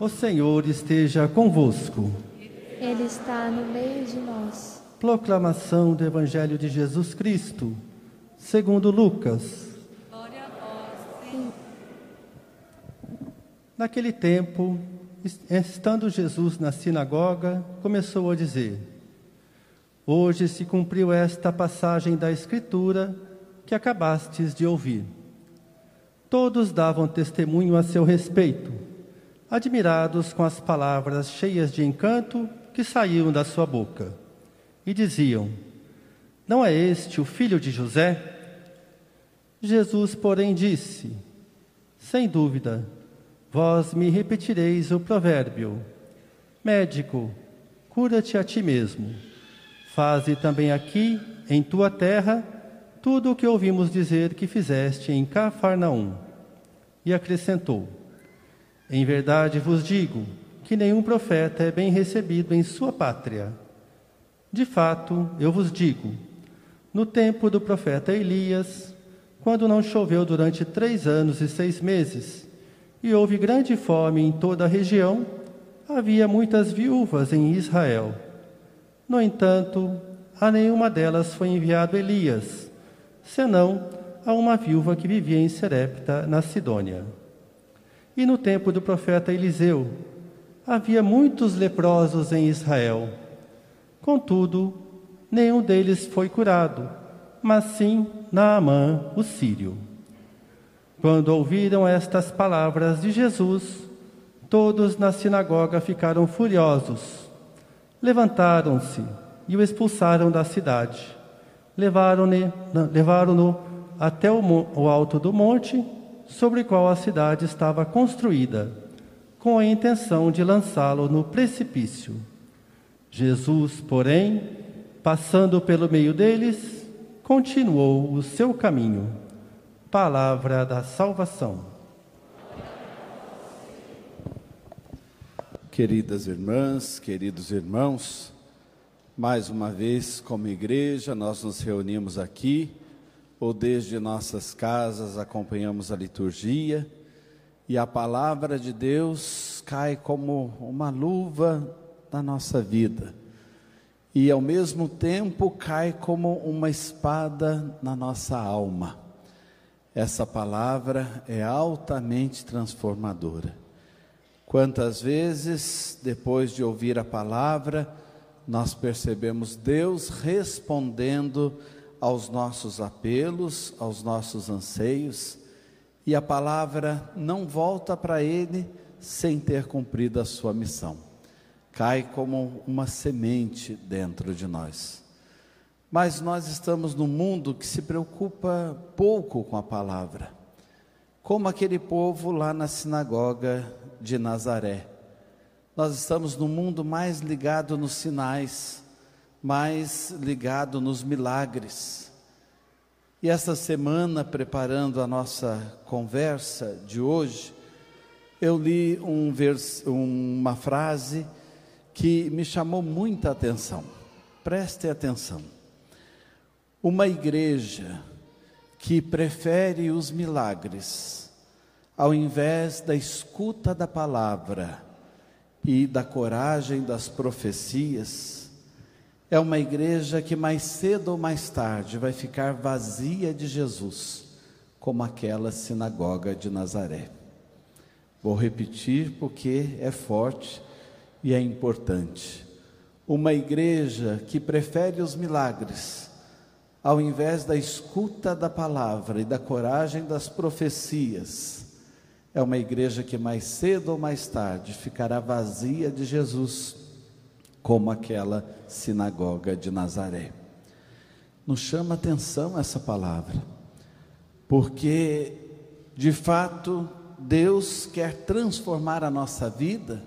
O Senhor esteja convosco. Ele está no meio de nós. Proclamação do Evangelho de Jesus Cristo, segundo Lucas. Naquele tempo, estando Jesus na sinagoga, começou a dizer: Hoje se cumpriu esta passagem da Escritura que acabastes de ouvir. Todos davam testemunho a seu respeito admirados com as palavras cheias de encanto que saíam da sua boca. E diziam: Não é este o filho de José? Jesus, porém, disse: Sem dúvida, vós me repetireis o provérbio: Médico, cura-te a ti mesmo. Faze também aqui, em tua terra, tudo o que ouvimos dizer que fizeste em Cafarnaum. E acrescentou: em verdade vos digo que nenhum profeta é bem recebido em sua pátria. De fato, eu vos digo, no tempo do profeta Elias, quando não choveu durante três anos e seis meses, e houve grande fome em toda a região, havia muitas viúvas em Israel. No entanto, a nenhuma delas foi enviado Elias, senão a uma viúva que vivia em Serepta, na Sidônia. E no tempo do profeta Eliseu, havia muitos leprosos em Israel. Contudo, nenhum deles foi curado, mas sim Naamã, o sírio. Quando ouviram estas palavras de Jesus, todos na sinagoga ficaram furiosos. Levantaram-se e o expulsaram da cidade. Levaram-no levaram até o, o alto do monte sobre o qual a cidade estava construída, com a intenção de lançá-lo no precipício. Jesus, porém, passando pelo meio deles, continuou o seu caminho. Palavra da salvação. Queridas irmãs, queridos irmãos, mais uma vez, como igreja, nós nos reunimos aqui ou desde nossas casas acompanhamos a liturgia e a palavra de Deus cai como uma luva na nossa vida e ao mesmo tempo cai como uma espada na nossa alma. Essa palavra é altamente transformadora. Quantas vezes, depois de ouvir a palavra, nós percebemos Deus respondendo aos nossos apelos, aos nossos anseios, e a palavra não volta para ele sem ter cumprido a sua missão. Cai como uma semente dentro de nós. Mas nós estamos num mundo que se preocupa pouco com a palavra, como aquele povo lá na sinagoga de Nazaré. Nós estamos no mundo mais ligado nos sinais, mais ligado nos milagres. E essa semana, preparando a nossa conversa de hoje, eu li um vers, uma frase que me chamou muita atenção. Preste atenção. Uma igreja que prefere os milagres ao invés da escuta da palavra e da coragem das profecias, é uma igreja que mais cedo ou mais tarde vai ficar vazia de Jesus, como aquela sinagoga de Nazaré. Vou repetir porque é forte e é importante. Uma igreja que prefere os milagres, ao invés da escuta da palavra e da coragem das profecias, é uma igreja que mais cedo ou mais tarde ficará vazia de Jesus como aquela sinagoga de Nazaré. Nos chama atenção essa palavra, porque de fato Deus quer transformar a nossa vida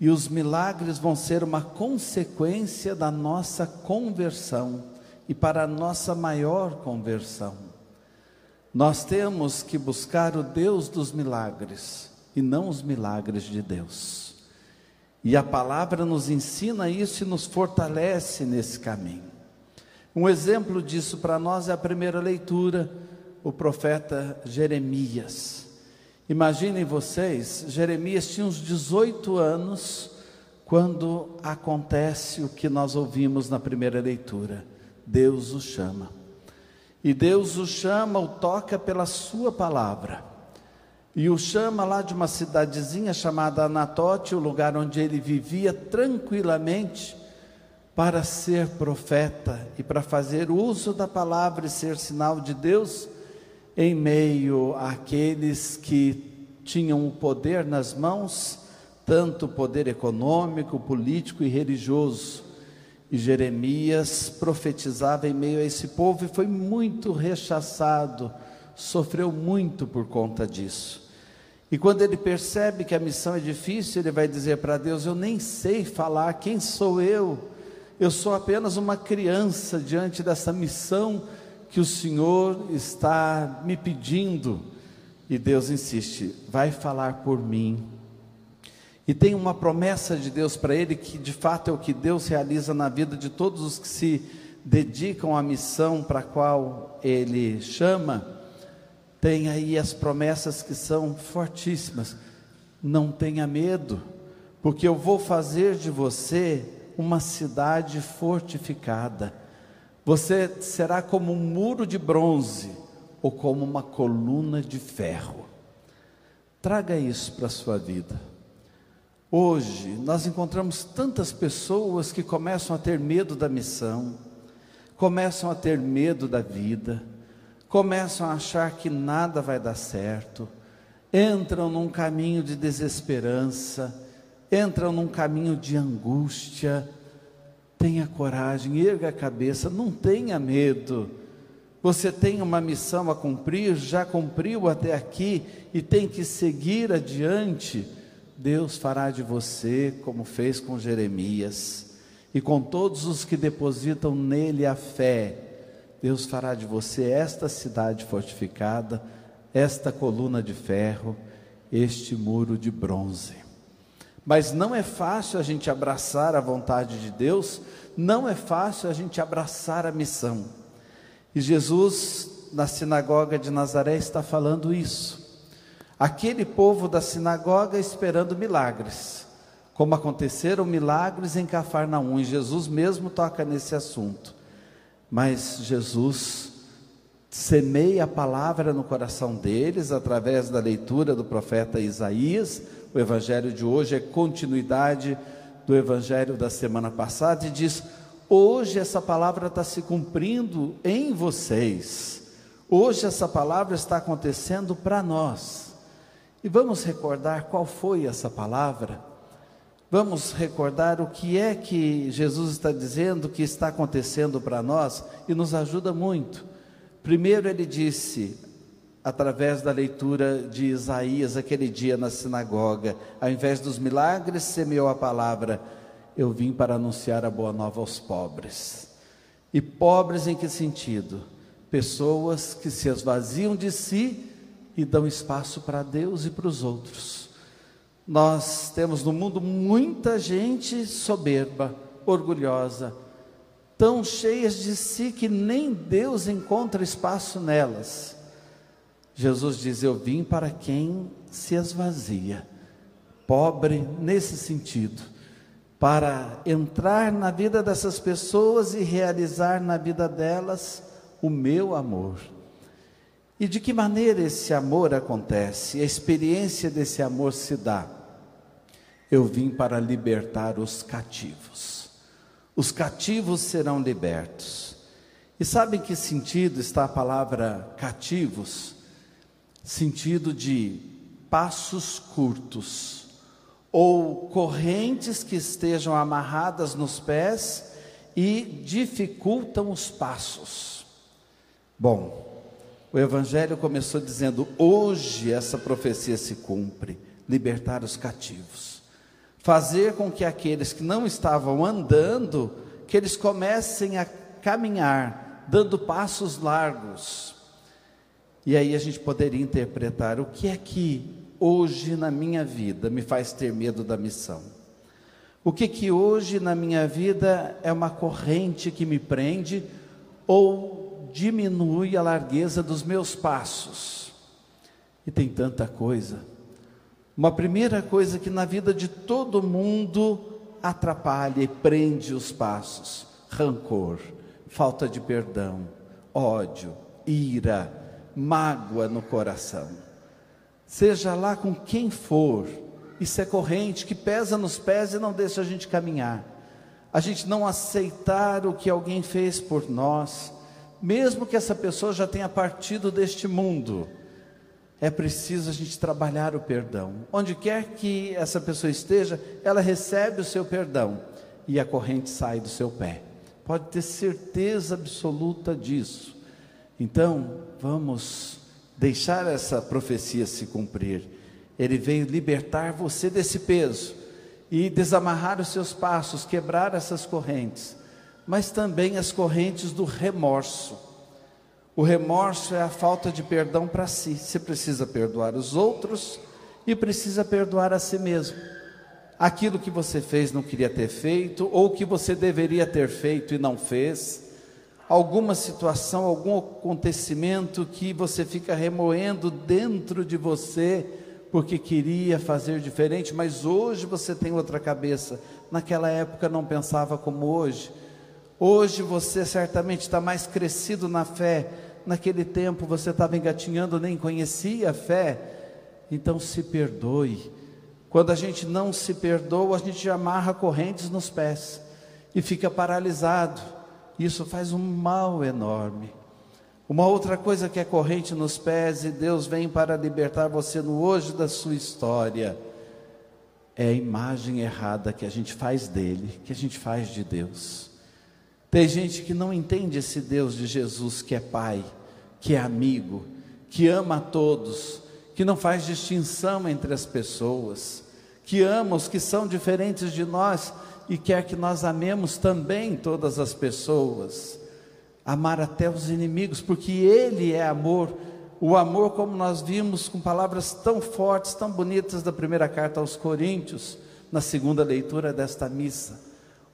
e os milagres vão ser uma consequência da nossa conversão e para a nossa maior conversão. Nós temos que buscar o Deus dos milagres e não os milagres de Deus. E a palavra nos ensina isso e nos fortalece nesse caminho. Um exemplo disso para nós é a primeira leitura, o profeta Jeremias. Imaginem vocês, Jeremias tinha uns 18 anos quando acontece o que nós ouvimos na primeira leitura. Deus o chama. E Deus o chama, o toca pela sua palavra. E o chama lá de uma cidadezinha chamada Anatote, o lugar onde ele vivia tranquilamente, para ser profeta e para fazer uso da palavra e ser sinal de Deus em meio àqueles que tinham o poder nas mãos, tanto poder econômico, político e religioso. E Jeremias profetizava em meio a esse povo e foi muito rechaçado, sofreu muito por conta disso. E quando ele percebe que a missão é difícil, ele vai dizer para Deus: Eu nem sei falar, quem sou eu? Eu sou apenas uma criança diante dessa missão que o Senhor está me pedindo. E Deus insiste: vai falar por mim. E tem uma promessa de Deus para ele, que de fato é o que Deus realiza na vida de todos os que se dedicam à missão para a qual ele chama. Tem aí as promessas que são fortíssimas. Não tenha medo, porque eu vou fazer de você uma cidade fortificada você será como um muro de bronze ou como uma coluna de ferro. Traga isso para a sua vida. Hoje nós encontramos tantas pessoas que começam a ter medo da missão, começam a ter medo da vida, começam a achar que nada vai dar certo, entram num caminho de desesperança, entram num caminho de angústia, Tenha coragem, erga a cabeça, não tenha medo. Você tem uma missão a cumprir, já cumpriu até aqui e tem que seguir adiante. Deus fará de você como fez com Jeremias e com todos os que depositam nele a fé. Deus fará de você esta cidade fortificada, esta coluna de ferro, este muro de bronze. Mas não é fácil a gente abraçar a vontade de Deus, não é fácil a gente abraçar a missão. E Jesus, na sinagoga de Nazaré, está falando isso. Aquele povo da sinagoga esperando milagres, como aconteceram milagres em Cafarnaum, e Jesus mesmo toca nesse assunto. Mas Jesus semeia a palavra no coração deles através da leitura do profeta Isaías, o evangelho de hoje é continuidade do evangelho da semana passada e diz: hoje essa palavra está se cumprindo em vocês, hoje essa palavra está acontecendo para nós. E vamos recordar qual foi essa palavra? Vamos recordar o que é que Jesus está dizendo que está acontecendo para nós e nos ajuda muito. Primeiro, ele disse: através da leitura de Isaías aquele dia na sinagoga. Ao invés dos milagres, semeou a palavra: Eu vim para anunciar a boa nova aos pobres. E pobres em que sentido? Pessoas que se esvaziam de si e dão espaço para Deus e para os outros. Nós temos no mundo muita gente soberba, orgulhosa, tão cheias de si que nem Deus encontra espaço nelas. Jesus diz: Eu vim para quem se esvazia, pobre nesse sentido, para entrar na vida dessas pessoas e realizar na vida delas o meu amor. E de que maneira esse amor acontece? A experiência desse amor se dá. Eu vim para libertar os cativos. Os cativos serão libertos. E sabe em que sentido está a palavra cativos? sentido de passos curtos ou correntes que estejam amarradas nos pés e dificultam os passos. Bom, o Evangelho começou dizendo: hoje essa profecia se cumpre, libertar os cativos, fazer com que aqueles que não estavam andando, que eles comecem a caminhar, dando passos largos, e aí a gente poderia interpretar o que é que hoje na minha vida me faz ter medo da missão. O que que hoje na minha vida é uma corrente que me prende ou diminui a largueza dos meus passos. E tem tanta coisa. Uma primeira coisa que na vida de todo mundo atrapalha e prende os passos: rancor, falta de perdão, ódio, ira, mágoa no coração. Seja lá com quem for, isso é corrente que pesa nos pés e não deixa a gente caminhar. A gente não aceitar o que alguém fez por nós, mesmo que essa pessoa já tenha partido deste mundo, é preciso a gente trabalhar o perdão. Onde quer que essa pessoa esteja, ela recebe o seu perdão e a corrente sai do seu pé. Pode ter certeza absoluta disso. Então, vamos deixar essa profecia se cumprir. Ele veio libertar você desse peso e desamarrar os seus passos, quebrar essas correntes, mas também as correntes do remorso. O remorso é a falta de perdão para si. Você precisa perdoar os outros e precisa perdoar a si mesmo. Aquilo que você fez não queria ter feito, ou que você deveria ter feito e não fez, alguma situação, algum acontecimento que você fica remoendo dentro de você, porque queria fazer diferente, mas hoje você tem outra cabeça. Naquela época não pensava como hoje. Hoje você certamente está mais crescido na fé. Naquele tempo você estava engatinhando, nem conhecia a fé. Então se perdoe. Quando a gente não se perdoa, a gente amarra correntes nos pés e fica paralisado. Isso faz um mal enorme. Uma outra coisa que é corrente nos pés e Deus vem para libertar você no hoje da sua história é a imagem errada que a gente faz dele, que a gente faz de Deus. Tem gente que não entende esse Deus de Jesus que é Pai, que é amigo, que ama a todos, que não faz distinção entre as pessoas, que ama os que são diferentes de nós e quer que nós amemos também todas as pessoas amar até os inimigos, porque Ele é amor. O amor, como nós vimos com palavras tão fortes, tão bonitas da primeira carta aos Coríntios, na segunda leitura desta missa.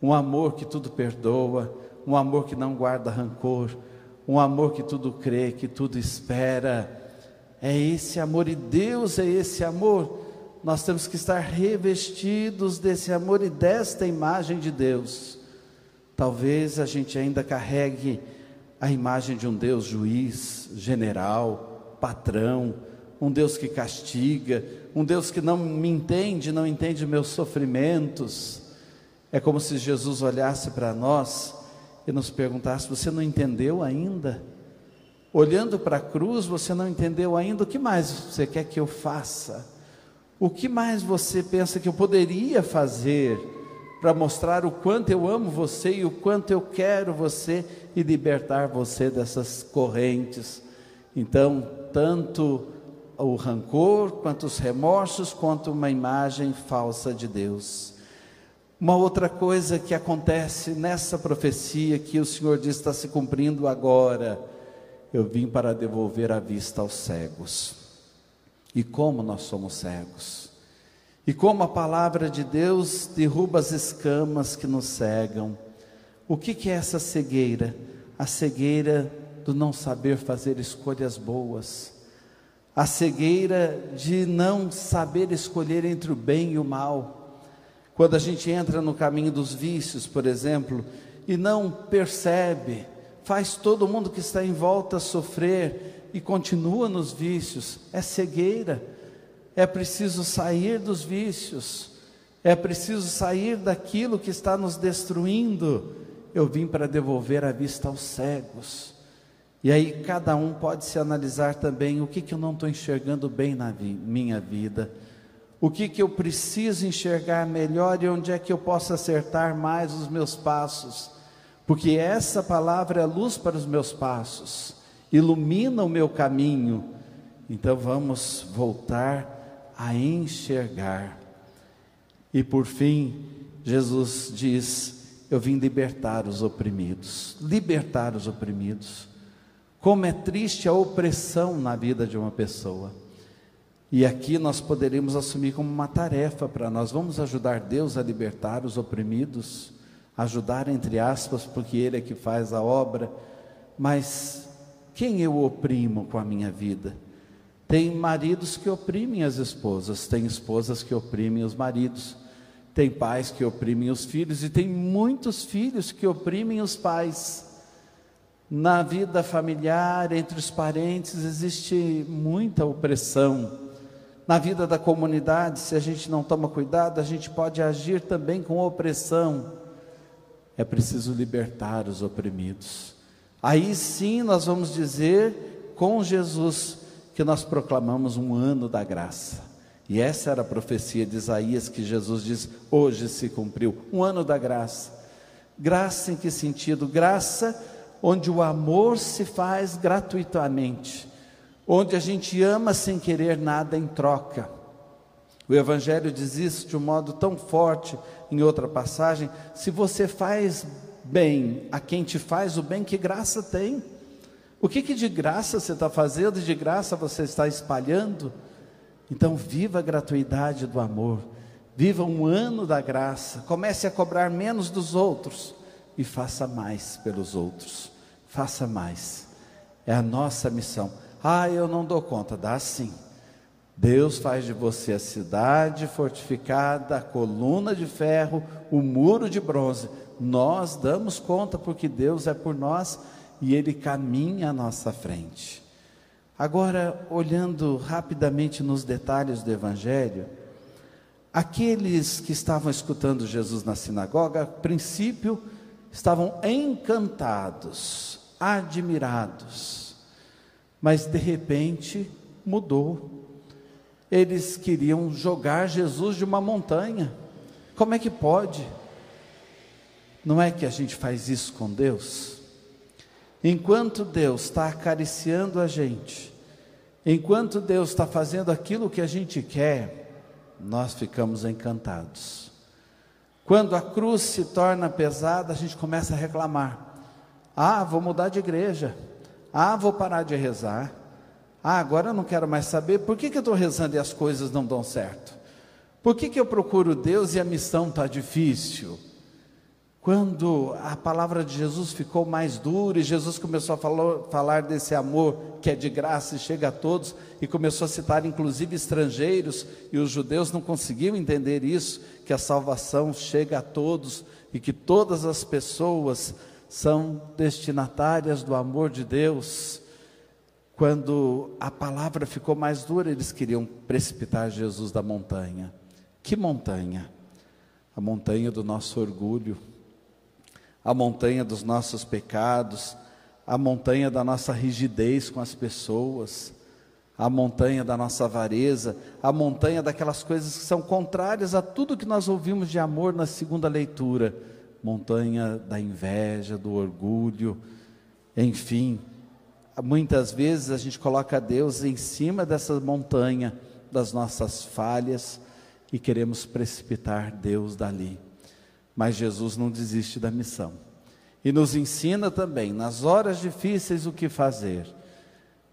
Um amor que tudo perdoa, um amor que não guarda rancor, um amor que tudo crê, que tudo espera. É esse amor, e Deus é esse amor. Nós temos que estar revestidos desse amor e desta imagem de Deus. Talvez a gente ainda carregue a imagem de um Deus juiz, general, patrão, um Deus que castiga, um Deus que não me entende, não entende meus sofrimentos. É como se Jesus olhasse para nós e nos perguntasse: Você não entendeu ainda? Olhando para a cruz, você não entendeu ainda? O que mais você quer que eu faça? O que mais você pensa que eu poderia fazer? para mostrar o quanto eu amo você e o quanto eu quero você e libertar você dessas correntes. Então, tanto o rancor, quanto os remorsos, quanto uma imagem falsa de Deus. Uma outra coisa que acontece nessa profecia que o Senhor diz está se cumprindo agora, eu vim para devolver a vista aos cegos. E como nós somos cegos? E como a palavra de Deus derruba as escamas que nos cegam. O que, que é essa cegueira? A cegueira do não saber fazer escolhas boas. A cegueira de não saber escolher entre o bem e o mal. Quando a gente entra no caminho dos vícios, por exemplo, e não percebe, faz todo mundo que está em volta sofrer e continua nos vícios, é cegueira é preciso sair dos vícios, é preciso sair daquilo que está nos destruindo. Eu vim para devolver a vista aos cegos. E aí cada um pode se analisar também o que, que eu não estou enxergando bem na vi minha vida, o que, que eu preciso enxergar melhor e onde é que eu posso acertar mais os meus passos, porque essa palavra é luz para os meus passos, ilumina o meu caminho. Então vamos voltar a enxergar. E por fim, Jesus diz: Eu vim libertar os oprimidos, libertar os oprimidos. Como é triste a opressão na vida de uma pessoa. E aqui nós poderíamos assumir como uma tarefa para nós. Vamos ajudar Deus a libertar os oprimidos, ajudar entre aspas, porque Ele é que faz a obra. Mas quem eu oprimo com a minha vida? Tem maridos que oprimem as esposas, tem esposas que oprimem os maridos, tem pais que oprimem os filhos e tem muitos filhos que oprimem os pais. Na vida familiar, entre os parentes, existe muita opressão. Na vida da comunidade, se a gente não toma cuidado, a gente pode agir também com opressão. É preciso libertar os oprimidos. Aí sim nós vamos dizer com Jesus que nós proclamamos um ano da graça. E essa era a profecia de Isaías que Jesus diz: hoje se cumpriu, um ano da graça. Graça em que sentido? Graça onde o amor se faz gratuitamente, onde a gente ama sem querer nada em troca. O Evangelho diz isso de um modo tão forte em outra passagem: se você faz bem a quem te faz o bem, que graça tem? O que, que de graça você está fazendo, de graça você está espalhando? Então, viva a gratuidade do amor, viva um ano da graça, comece a cobrar menos dos outros e faça mais pelos outros. Faça mais, é a nossa missão. Ah, eu não dou conta, dá sim. Deus faz de você a cidade fortificada, a coluna de ferro, o muro de bronze. Nós damos conta porque Deus é por nós e Ele caminha à nossa frente. Agora, olhando rapidamente nos detalhes do Evangelho, aqueles que estavam escutando Jesus na sinagoga, a princípio, estavam encantados, admirados, mas de repente mudou. Eles queriam jogar Jesus de uma montanha. Como é que pode? Não é que a gente faz isso com Deus? Enquanto Deus está acariciando a gente, enquanto Deus está fazendo aquilo que a gente quer, nós ficamos encantados. Quando a cruz se torna pesada, a gente começa a reclamar. Ah, vou mudar de igreja. Ah, vou parar de rezar. Ah, agora eu não quero mais saber. Por que, que eu estou rezando e as coisas não dão certo? Por que, que eu procuro Deus e a missão está difícil? Quando a palavra de Jesus ficou mais dura e Jesus começou a falar, falar, desse amor que é de graça e chega a todos, e começou a citar inclusive estrangeiros, e os judeus não conseguiam entender isso, que a salvação chega a todos e que todas as pessoas são destinatárias do amor de Deus. Quando a palavra ficou mais dura, eles queriam precipitar Jesus da montanha. Que montanha? A montanha do nosso orgulho a montanha dos nossos pecados, a montanha da nossa rigidez com as pessoas, a montanha da nossa avareza, a montanha daquelas coisas que são contrárias a tudo que nós ouvimos de amor na segunda leitura, montanha da inveja, do orgulho, enfim. Muitas vezes a gente coloca Deus em cima dessa montanha das nossas falhas e queremos precipitar Deus dali. Mas Jesus não desiste da missão. E nos ensina também, nas horas difíceis, o que fazer.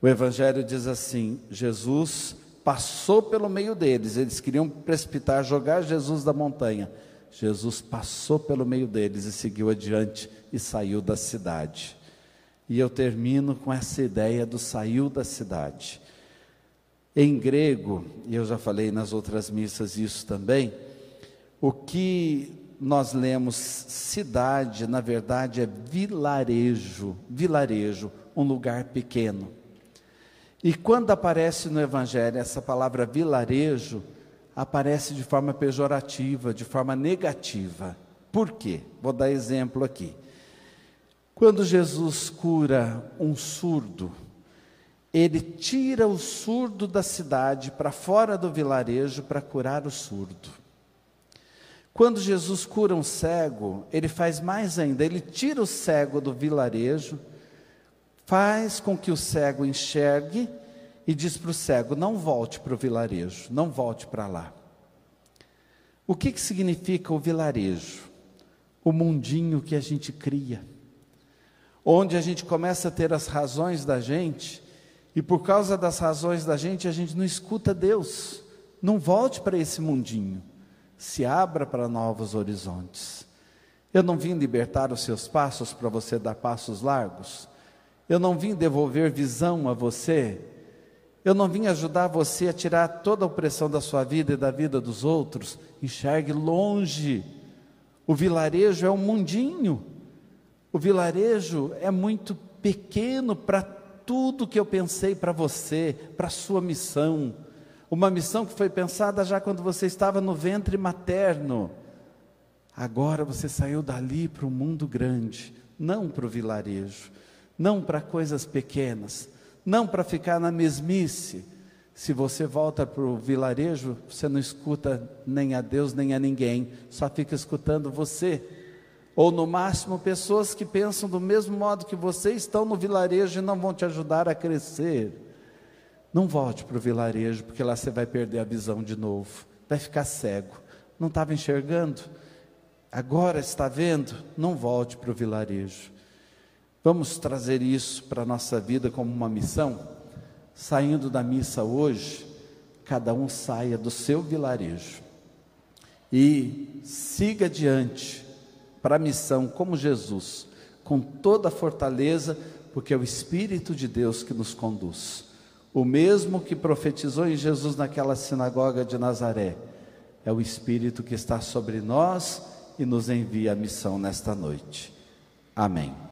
O Evangelho diz assim: Jesus passou pelo meio deles, eles queriam precipitar, jogar Jesus da montanha. Jesus passou pelo meio deles e seguiu adiante e saiu da cidade. E eu termino com essa ideia do saiu da cidade. Em grego, e eu já falei nas outras missas isso também, o que nós lemos cidade, na verdade é vilarejo, vilarejo, um lugar pequeno. E quando aparece no Evangelho essa palavra vilarejo, aparece de forma pejorativa, de forma negativa. Por quê? Vou dar exemplo aqui. Quando Jesus cura um surdo, ele tira o surdo da cidade para fora do vilarejo para curar o surdo. Quando Jesus cura um cego, ele faz mais ainda, ele tira o cego do vilarejo, faz com que o cego enxergue e diz para o cego: não volte para o vilarejo, não volte para lá. O que, que significa o vilarejo? O mundinho que a gente cria, onde a gente começa a ter as razões da gente, e por causa das razões da gente, a gente não escuta Deus. Não volte para esse mundinho se abra para novos horizontes. Eu não vim libertar os seus passos para você dar passos largos. Eu não vim devolver visão a você. Eu não vim ajudar você a tirar toda a opressão da sua vida e da vida dos outros. Enxergue longe. O vilarejo é um mundinho. O vilarejo é muito pequeno para tudo que eu pensei para você, para sua missão. Uma missão que foi pensada já quando você estava no ventre materno. Agora você saiu dali para o mundo grande, não para o vilarejo, não para coisas pequenas, não para ficar na mesmice. Se você volta para o vilarejo, você não escuta nem a Deus nem a ninguém, só fica escutando você. Ou no máximo, pessoas que pensam do mesmo modo que você estão no vilarejo e não vão te ajudar a crescer. Não volte para o vilarejo, porque lá você vai perder a visão de novo, vai ficar cego. Não estava enxergando? Agora está vendo? Não volte para o vilarejo. Vamos trazer isso para a nossa vida como uma missão? Saindo da missa hoje, cada um saia do seu vilarejo e siga adiante para a missão como Jesus, com toda a fortaleza, porque é o Espírito de Deus que nos conduz. O mesmo que profetizou em Jesus naquela sinagoga de Nazaré, é o Espírito que está sobre nós e nos envia a missão nesta noite. Amém.